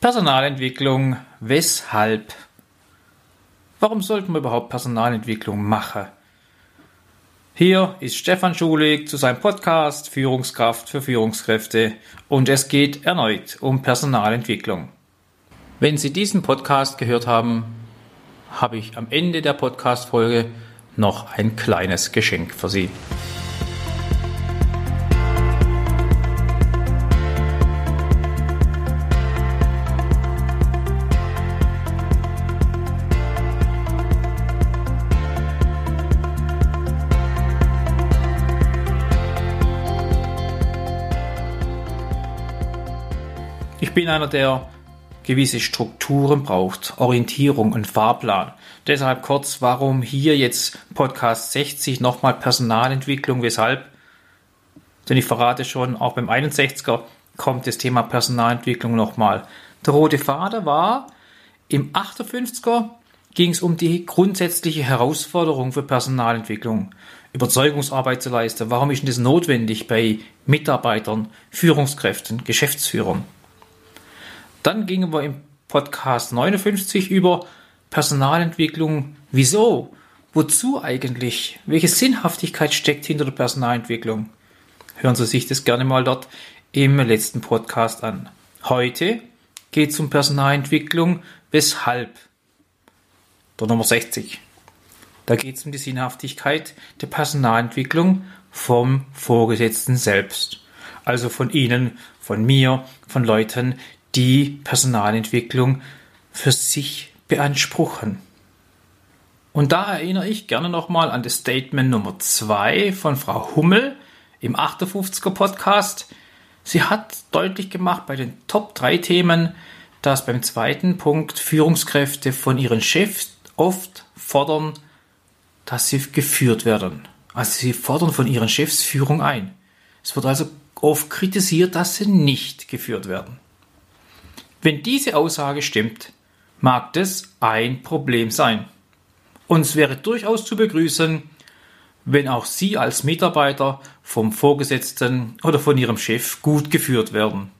Personalentwicklung, weshalb? Warum sollten wir überhaupt Personalentwicklung machen? Hier ist Stefan Schulig zu seinem Podcast Führungskraft für Führungskräfte und es geht erneut um Personalentwicklung. Wenn Sie diesen Podcast gehört haben, habe ich am Ende der Podcast-Folge noch ein kleines Geschenk für Sie. Ich bin einer, der gewisse Strukturen braucht, Orientierung und Fahrplan. Deshalb kurz, warum hier jetzt Podcast 60 nochmal Personalentwicklung, weshalb? Denn ich verrate schon, auch beim 61er kommt das Thema Personalentwicklung nochmal. Der rote Fader war, im 58er ging es um die grundsätzliche Herausforderung für Personalentwicklung. Überzeugungsarbeit zu leisten. Warum ist denn das notwendig bei Mitarbeitern, Führungskräften, Geschäftsführern? Dann gingen wir im Podcast 59 über Personalentwicklung. Wieso? Wozu eigentlich? Welche Sinnhaftigkeit steckt hinter der Personalentwicklung? Hören Sie sich das gerne mal dort im letzten Podcast an. Heute geht es um Personalentwicklung. Weshalb? Der Nummer 60. Da geht es um die Sinnhaftigkeit der Personalentwicklung vom Vorgesetzten selbst. Also von Ihnen, von mir, von Leuten, die Personalentwicklung für sich beanspruchen. Und da erinnere ich gerne nochmal an das Statement Nummer 2 von Frau Hummel im 58er Podcast. Sie hat deutlich gemacht bei den Top 3 Themen, dass beim zweiten Punkt Führungskräfte von ihren Chefs oft fordern, dass sie geführt werden. Also sie fordern von ihren Chefs Führung ein. Es wird also oft kritisiert, dass sie nicht geführt werden. Wenn diese Aussage stimmt, mag das ein Problem sein. Und es wäre durchaus zu begrüßen, wenn auch Sie als Mitarbeiter vom Vorgesetzten oder von Ihrem Chef gut geführt werden.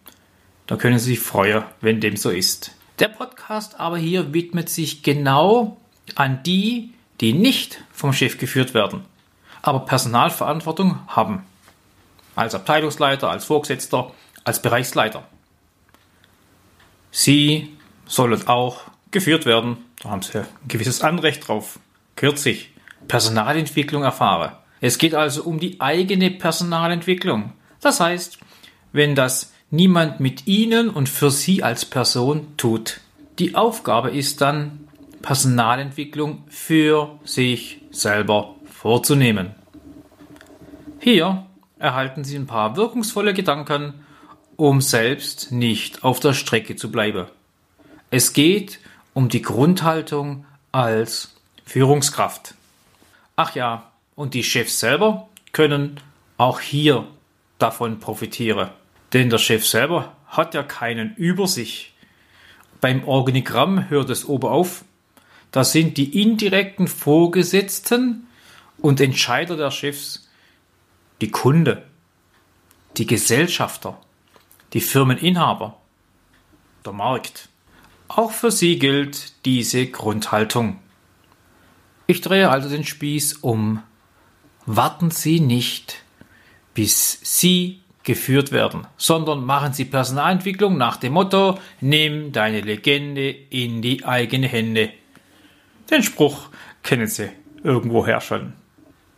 Da können Sie sich freuen, wenn dem so ist. Der Podcast aber hier widmet sich genau an die, die nicht vom Chef geführt werden, aber Personalverantwortung haben. Als Abteilungsleiter, als Vorgesetzter, als Bereichsleiter. Sie sollen auch geführt werden. Da haben Sie ein gewisses Anrecht drauf. Kürzlich Personalentwicklung erfahre. Es geht also um die eigene Personalentwicklung. Das heißt, wenn das niemand mit Ihnen und für Sie als Person tut. Die Aufgabe ist dann, Personalentwicklung für sich selber vorzunehmen. Hier erhalten Sie ein paar wirkungsvolle Gedanken um selbst nicht auf der Strecke zu bleiben. Es geht um die Grundhaltung als Führungskraft. Ach ja, und die Chefs selber können auch hier davon profitieren. Denn der Chef selber hat ja keinen über sich. Beim Organigramm hört es oben auf. Da sind die indirekten Vorgesetzten und Entscheider der Chefs die Kunde, die Gesellschafter, die Firmeninhaber, der Markt. Auch für sie gilt diese Grundhaltung. Ich drehe also den Spieß um. Warten Sie nicht, bis Sie geführt werden, sondern machen Sie Personalentwicklung nach dem Motto, nimm deine Legende in die eigene Hände. Den Spruch kennen Sie irgendwoher schon.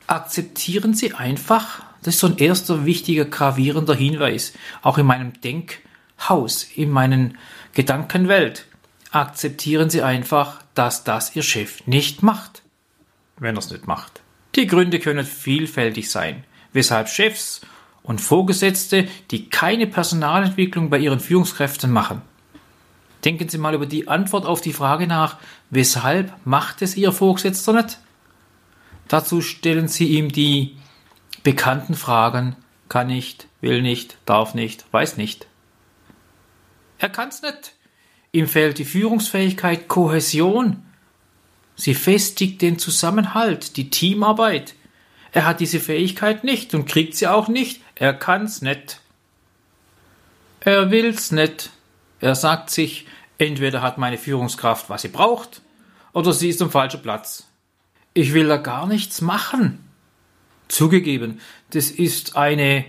Akzeptieren Sie einfach, das ist so ein erster wichtiger, gravierender Hinweis, auch in meinem Denkhaus, in meinen Gedankenwelt. Akzeptieren Sie einfach, dass das Ihr Chef nicht macht, wenn er es nicht macht. Die Gründe können vielfältig sein, weshalb Chefs und Vorgesetzte, die keine Personalentwicklung bei ihren Führungskräften machen. Denken Sie mal über die Antwort auf die Frage nach, weshalb macht es Ihr Vorgesetzter nicht? Dazu stellen Sie ihm die bekannten Fragen kann nicht, will nicht, darf nicht, weiß nicht. Er kann's nicht. Ihm fehlt die Führungsfähigkeit, Kohäsion. Sie festigt den Zusammenhalt, die Teamarbeit. Er hat diese Fähigkeit nicht und kriegt sie auch nicht. Er kann's nicht. Er will's nicht. Er sagt sich, entweder hat meine Führungskraft, was sie braucht, oder sie ist am falschen Platz. Ich will da gar nichts machen. Zugegeben, das ist eine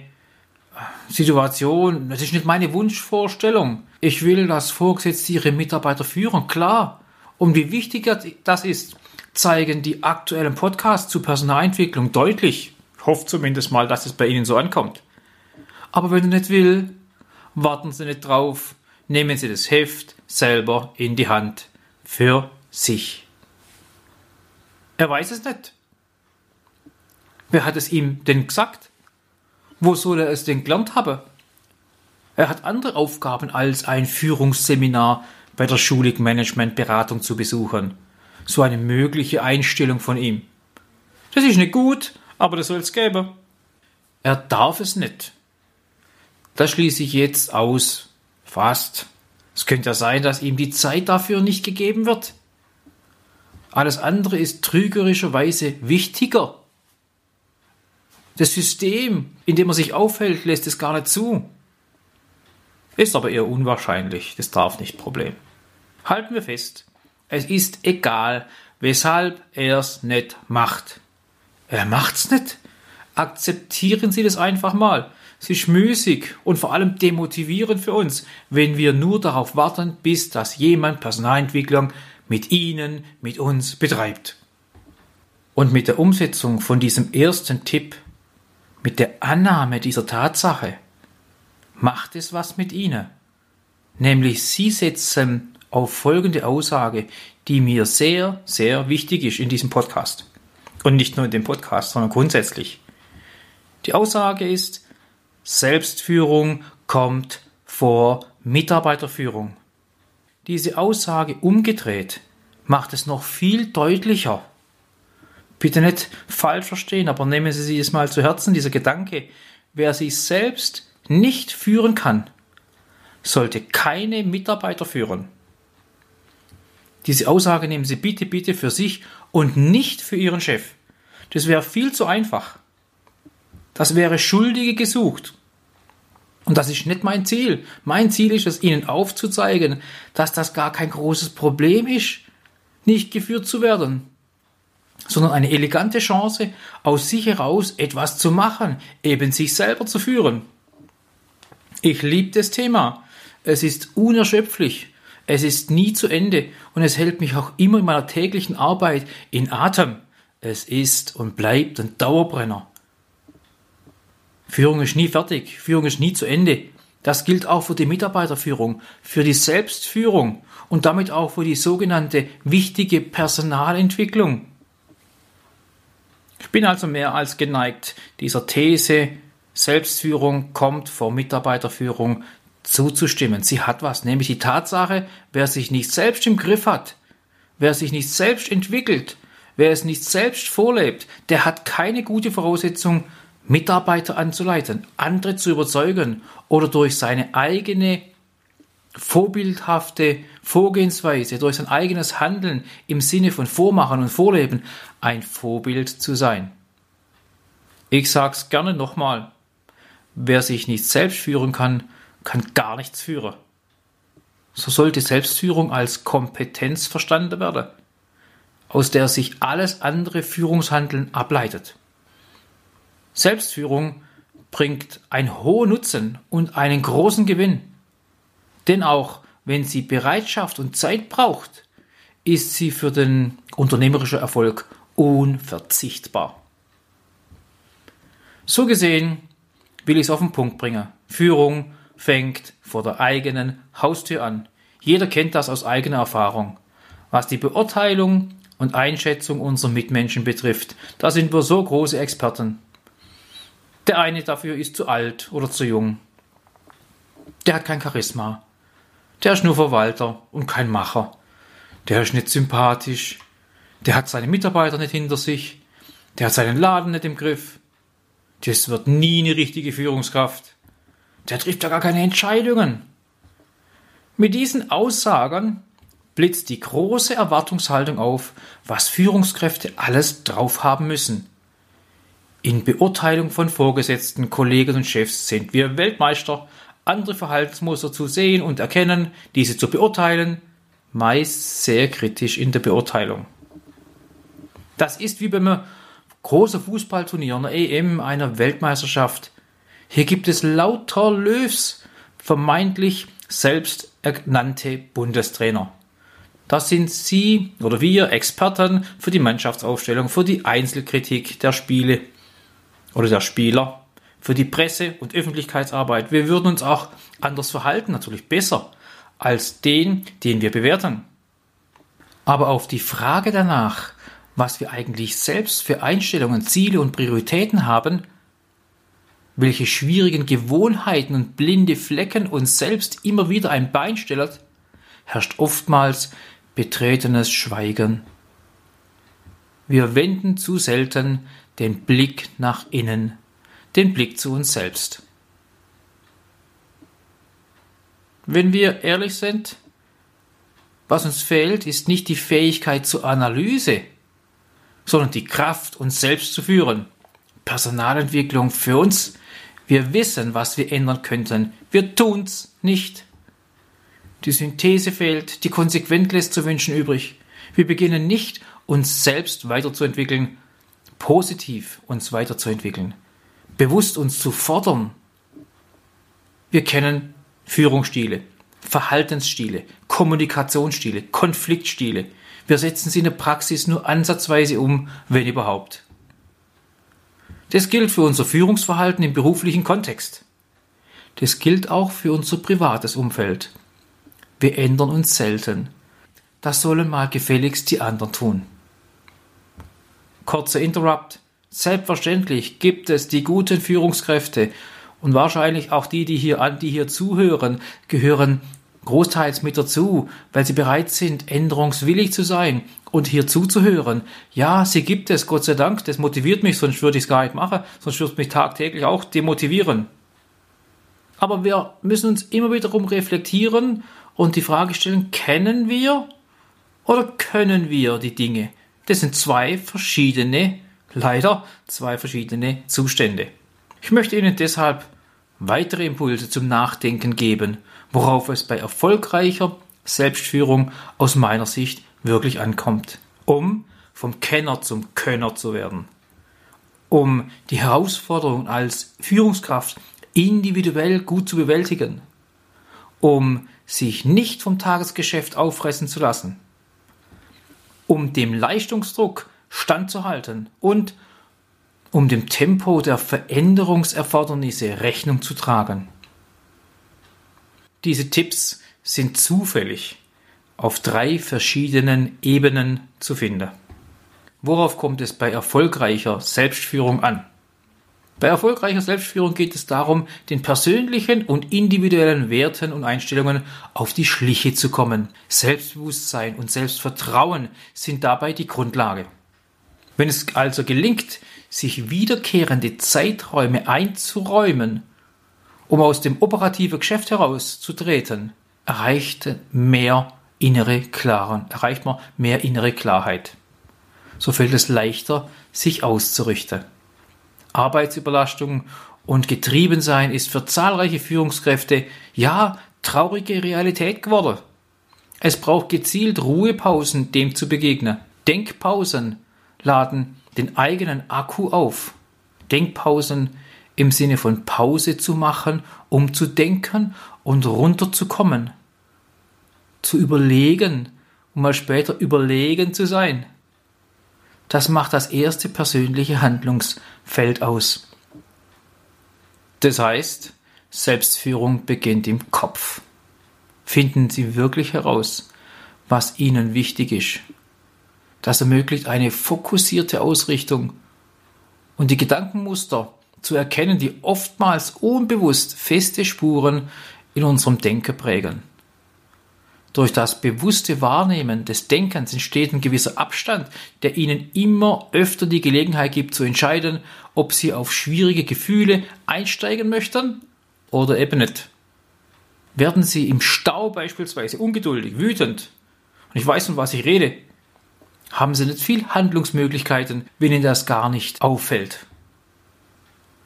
Situation, das ist nicht meine Wunschvorstellung. Ich will, dass Vorgesetzte ihre Mitarbeiter führen, klar. Und wie wichtig das ist, zeigen die aktuellen Podcasts zu Personalentwicklung deutlich. Ich hoffe zumindest mal, dass es bei Ihnen so ankommt. Aber wenn du nicht will, warten Sie nicht drauf, nehmen Sie das Heft selber in die Hand für sich. Er weiß es nicht. Wer hat es ihm denn gesagt? Wo soll er es denn gelernt haben? Er hat andere Aufgaben als ein Führungsseminar bei der Schulig Management Beratung zu besuchen. So eine mögliche Einstellung von ihm. Das ist nicht gut, aber das soll es geben. Er darf es nicht. Das schließe ich jetzt aus. Fast. Es könnte ja sein, dass ihm die Zeit dafür nicht gegeben wird. Alles andere ist trügerischerweise wichtiger. Das System, in dem er sich aufhält, lässt es gar nicht zu. Ist aber eher unwahrscheinlich, das darf nicht Problem. Halten wir fest, es ist egal, weshalb er es nicht macht. Er macht's nicht. Akzeptieren Sie das einfach mal. Es ist müßig und vor allem demotivierend für uns, wenn wir nur darauf warten, bis dass jemand Personalentwicklung mit Ihnen, mit uns betreibt. Und mit der Umsetzung von diesem ersten Tipp mit der Annahme dieser Tatsache macht es was mit ihnen. Nämlich sie setzen auf folgende Aussage, die mir sehr, sehr wichtig ist in diesem Podcast. Und nicht nur in dem Podcast, sondern grundsätzlich. Die Aussage ist, Selbstführung kommt vor Mitarbeiterführung. Diese Aussage umgedreht macht es noch viel deutlicher bitte nicht falsch verstehen, aber nehmen Sie sich das mal zu Herzen, dieser Gedanke, wer sich selbst nicht führen kann, sollte keine Mitarbeiter führen. Diese Aussage nehmen Sie bitte, bitte für sich und nicht für Ihren Chef. Das wäre viel zu einfach. Das wäre Schuldige gesucht. Und das ist nicht mein Ziel. Mein Ziel ist es, Ihnen aufzuzeigen, dass das gar kein großes Problem ist, nicht geführt zu werden sondern eine elegante Chance, aus sich heraus etwas zu machen, eben sich selber zu führen. Ich liebe das Thema. Es ist unerschöpflich. Es ist nie zu Ende und es hält mich auch immer in meiner täglichen Arbeit in Atem. Es ist und bleibt ein Dauerbrenner. Führung ist nie fertig, Führung ist nie zu Ende. Das gilt auch für die Mitarbeiterführung, für die Selbstführung und damit auch für die sogenannte wichtige Personalentwicklung. Ich bin also mehr als geneigt, dieser These, Selbstführung kommt vor Mitarbeiterführung zuzustimmen. Sie hat was, nämlich die Tatsache, wer sich nicht selbst im Griff hat, wer sich nicht selbst entwickelt, wer es nicht selbst vorlebt, der hat keine gute Voraussetzung, Mitarbeiter anzuleiten, andere zu überzeugen oder durch seine eigene vorbildhafte Vorgehensweise, durch sein eigenes Handeln im Sinne von Vormachen und Vorleben ein Vorbild zu sein. Ich sag's gerne nochmal. Wer sich nicht selbst führen kann, kann gar nichts führen. So sollte Selbstführung als Kompetenz verstanden werden, aus der sich alles andere Führungshandeln ableitet. Selbstführung bringt einen hohen Nutzen und einen großen Gewinn. Denn auch wenn sie Bereitschaft und Zeit braucht, ist sie für den unternehmerischen Erfolg unverzichtbar. So gesehen will ich es auf den Punkt bringen. Führung fängt vor der eigenen Haustür an. Jeder kennt das aus eigener Erfahrung. Was die Beurteilung und Einschätzung unserer Mitmenschen betrifft, da sind wir so große Experten. Der eine dafür ist zu alt oder zu jung. Der hat kein Charisma. Der ist nur Verwalter und kein Macher. Der ist nicht sympathisch. Der hat seine Mitarbeiter nicht hinter sich. Der hat seinen Laden nicht im Griff. Das wird nie eine richtige Führungskraft. Der trifft ja gar keine Entscheidungen. Mit diesen Aussagen blitzt die große Erwartungshaltung auf, was Führungskräfte alles drauf haben müssen. In Beurteilung von Vorgesetzten, Kollegen und Chefs sind wir Weltmeister, andere Verhaltensmuster zu sehen und erkennen, diese zu beurteilen, meist sehr kritisch in der Beurteilung. Das ist wie beim großen Fußballturnier, einer EM, einer Weltmeisterschaft. Hier gibt es lauter Löws, vermeintlich selbsternannte Bundestrainer. Das sind Sie oder wir Experten für die Mannschaftsaufstellung, für die Einzelkritik der Spiele oder der Spieler, für die Presse- und Öffentlichkeitsarbeit. Wir würden uns auch anders verhalten, natürlich besser als den, den wir bewerten. Aber auf die Frage danach, was wir eigentlich selbst für Einstellungen, Ziele und Prioritäten haben, welche schwierigen Gewohnheiten und blinde Flecken uns selbst immer wieder ein Bein stellt, herrscht oftmals betretenes Schweigen. Wir wenden zu selten den Blick nach innen, den Blick zu uns selbst. Wenn wir ehrlich sind, was uns fehlt, ist nicht die Fähigkeit zur Analyse, sondern die Kraft, uns selbst zu führen. Personalentwicklung für uns. Wir wissen, was wir ändern könnten. Wir tun's nicht. Die Synthese fehlt, die konsequent lässt zu wünschen übrig. Wir beginnen nicht, uns selbst weiterzuentwickeln, positiv uns weiterzuentwickeln, bewusst uns zu fordern. Wir kennen Führungsstile, Verhaltensstile, Kommunikationsstile, Konfliktstile. Wir setzen sie in der Praxis nur ansatzweise um, wenn überhaupt. Das gilt für unser Führungsverhalten im beruflichen Kontext. Das gilt auch für unser privates Umfeld. Wir ändern uns selten. Das sollen mal gefälligst die anderen tun. Kurzer Interrupt. Selbstverständlich gibt es die guten Führungskräfte und wahrscheinlich auch die, die hier an, die hier zuhören, gehören großteils mit dazu, weil sie bereit sind, änderungswillig zu sein und hier zuzuhören. Ja, sie gibt es, Gott sei Dank, das motiviert mich, sonst würde ich es gar nicht machen, sonst würde es mich tagtäglich auch demotivieren. Aber wir müssen uns immer wiederum reflektieren und die Frage stellen, kennen wir oder können wir die Dinge? Das sind zwei verschiedene, leider zwei verschiedene Zustände. Ich möchte Ihnen deshalb weitere Impulse zum Nachdenken geben, worauf es bei erfolgreicher Selbstführung aus meiner Sicht wirklich ankommt, um vom Kenner zum Könner zu werden, um die Herausforderung als Führungskraft individuell gut zu bewältigen, um sich nicht vom Tagesgeschäft auffressen zu lassen, um dem Leistungsdruck standzuhalten und um dem Tempo der Veränderungserfordernisse Rechnung zu tragen. Diese Tipps sind zufällig auf drei verschiedenen Ebenen zu finden. Worauf kommt es bei erfolgreicher Selbstführung an? Bei erfolgreicher Selbstführung geht es darum, den persönlichen und individuellen Werten und Einstellungen auf die Schliche zu kommen. Selbstbewusstsein und Selbstvertrauen sind dabei die Grundlage. Wenn es also gelingt, sich wiederkehrende Zeiträume einzuräumen, um aus dem operativen Geschäft herauszutreten, erreicht mehr innere Klaren, erreicht man mehr innere Klarheit. So fällt es leichter, sich auszurichten. Arbeitsüberlastung und Getriebensein ist für zahlreiche Führungskräfte ja traurige Realität geworden. Es braucht gezielt Ruhepausen, dem zu begegnen. Denkpausen laden den eigenen Akku auf. Denkpausen im Sinne von Pause zu machen, um zu denken und runterzukommen. Zu überlegen, um mal später überlegen zu sein. Das macht das erste persönliche Handlungsfeld aus. Das heißt, Selbstführung beginnt im Kopf. Finden Sie wirklich heraus, was Ihnen wichtig ist. Das ermöglicht eine fokussierte Ausrichtung und die Gedankenmuster zu erkennen, die oftmals unbewusst feste Spuren in unserem Denken prägen. Durch das bewusste Wahrnehmen des Denkens entsteht ein gewisser Abstand, der Ihnen immer öfter die Gelegenheit gibt zu entscheiden, ob Sie auf schwierige Gefühle einsteigen möchten oder eben nicht. Werden Sie im Stau beispielsweise ungeduldig, wütend, und ich weiß, von was ich rede, haben Sie nicht viel Handlungsmöglichkeiten, wenn Ihnen das gar nicht auffällt.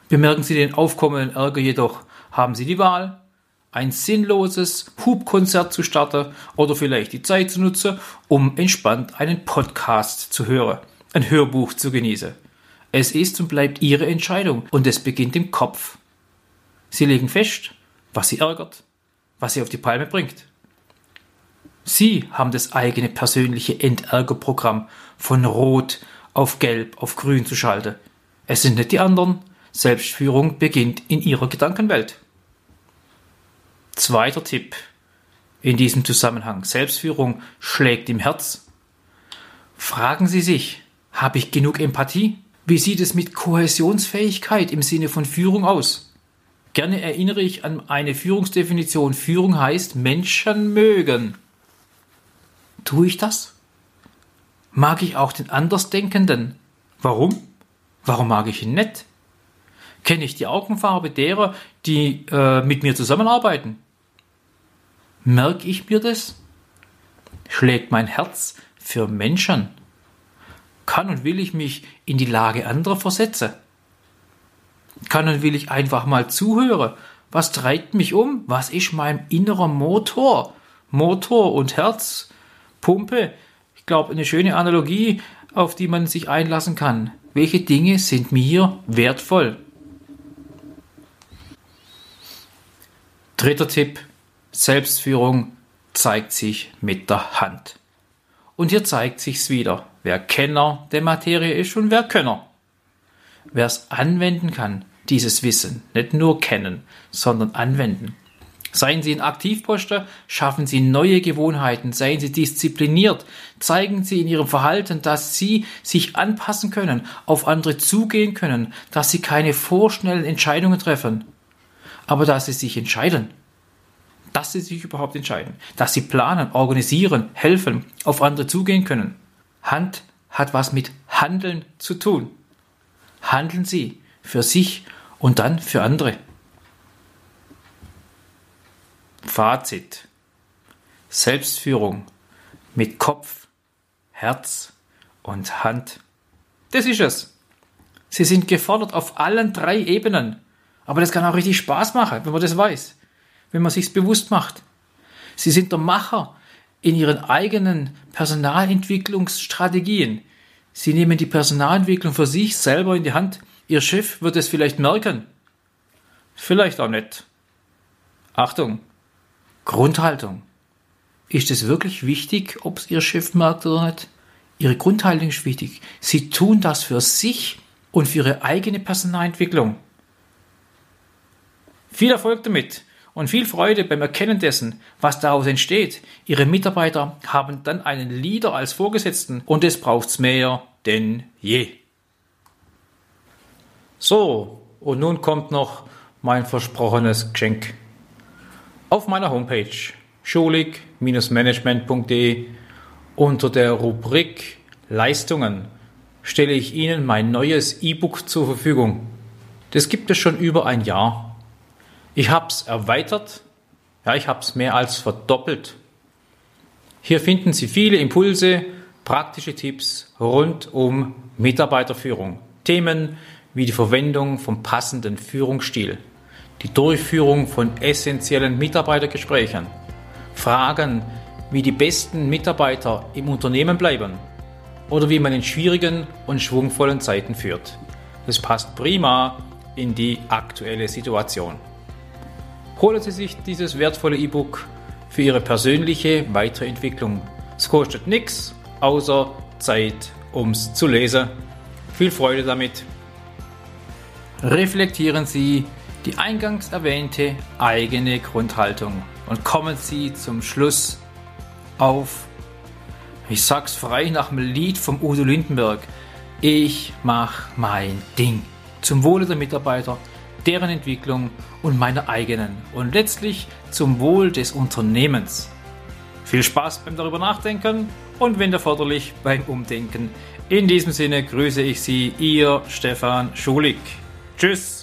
Bemerken Sie den aufkommenden Ärger jedoch, haben Sie die Wahl, ein sinnloses Hubkonzert zu starten oder vielleicht die Zeit zu nutzen, um entspannt einen Podcast zu hören, ein Hörbuch zu genießen. Es ist und bleibt Ihre Entscheidung und es beginnt im Kopf. Sie legen fest, was Sie ärgert, was Sie auf die Palme bringt. Sie haben das eigene persönliche Entärgerprogramm von Rot auf Gelb auf Grün zu schalten. Es sind nicht die anderen. Selbstführung beginnt in Ihrer Gedankenwelt. Zweiter Tipp in diesem Zusammenhang. Selbstführung schlägt im Herz. Fragen Sie sich, habe ich genug Empathie? Wie sieht es mit Kohäsionsfähigkeit im Sinne von Führung aus? Gerne erinnere ich an eine Führungsdefinition. Führung heißt Menschen mögen. Tue ich das? Mag ich auch den Andersdenkenden? Warum? Warum mag ich ihn nicht? Kenne ich die Augenfarbe derer, die äh, mit mir zusammenarbeiten? Merke ich mir das? Schlägt mein Herz für Menschen? Kann und will ich mich in die Lage anderer versetzen? Kann und will ich einfach mal zuhören? Was treibt mich um? Was ist mein innerer Motor? Motor und Herz, Pumpe. Ich glaube, eine schöne Analogie, auf die man sich einlassen kann. Welche Dinge sind mir wertvoll? Dritter Tipp. Selbstführung zeigt sich mit der Hand. Und hier zeigt sich's wieder, wer Kenner der Materie ist und wer Könner. Wer es anwenden kann, dieses Wissen, nicht nur kennen, sondern anwenden. Seien Sie ein Aktivposter, schaffen Sie neue Gewohnheiten, seien Sie diszipliniert, zeigen Sie in Ihrem Verhalten, dass Sie sich anpassen können, auf andere zugehen können, dass Sie keine vorschnellen Entscheidungen treffen, aber dass Sie sich entscheiden dass sie sich überhaupt entscheiden, dass sie planen, organisieren, helfen, auf andere zugehen können. Hand hat was mit Handeln zu tun. Handeln Sie für sich und dann für andere. Fazit. Selbstführung mit Kopf, Herz und Hand. Das ist es. Sie sind gefordert auf allen drei Ebenen. Aber das kann auch richtig Spaß machen, wenn man das weiß wenn man sich's bewusst macht. Sie sind der Macher in ihren eigenen Personalentwicklungsstrategien. Sie nehmen die Personalentwicklung für sich selber in die Hand. Ihr Chef wird es vielleicht merken. Vielleicht auch nicht. Achtung. Grundhaltung. Ist es wirklich wichtig, ob es Ihr Chef merkt oder nicht? Ihre Grundhaltung ist wichtig. Sie tun das für sich und für Ihre eigene Personalentwicklung. Viel Erfolg damit und viel Freude beim Erkennen dessen, was daraus entsteht. Ihre Mitarbeiter haben dann einen Leader als Vorgesetzten und es braucht's mehr denn je. So, und nun kommt noch mein versprochenes Geschenk. Auf meiner Homepage schulig-management.de unter der Rubrik Leistungen stelle ich Ihnen mein neues E-Book zur Verfügung. Das gibt es schon über ein Jahr ich habe es erweitert, ja, ich habe es mehr als verdoppelt. Hier finden Sie viele Impulse, praktische Tipps rund um Mitarbeiterführung. Themen wie die Verwendung vom passenden Führungsstil, die Durchführung von essentiellen Mitarbeitergesprächen, Fragen, wie die besten Mitarbeiter im Unternehmen bleiben oder wie man in schwierigen und schwungvollen Zeiten führt. Das passt prima in die aktuelle Situation holen Sie sich dieses wertvolle E-Book für Ihre persönliche Weiterentwicklung. Es kostet nichts, außer Zeit, ums zu lesen. Viel Freude damit. Reflektieren Sie die eingangs erwähnte eigene Grundhaltung und kommen Sie zum Schluss auf, ich sag's frei nach dem Lied vom Udo Lindenberg, ich mach mein Ding zum Wohle der Mitarbeiter deren Entwicklung und meiner eigenen und letztlich zum Wohl des Unternehmens. Viel Spaß beim darüber nachdenken und wenn erforderlich beim Umdenken. In diesem Sinne grüße ich Sie, Ihr Stefan Schulig. Tschüss!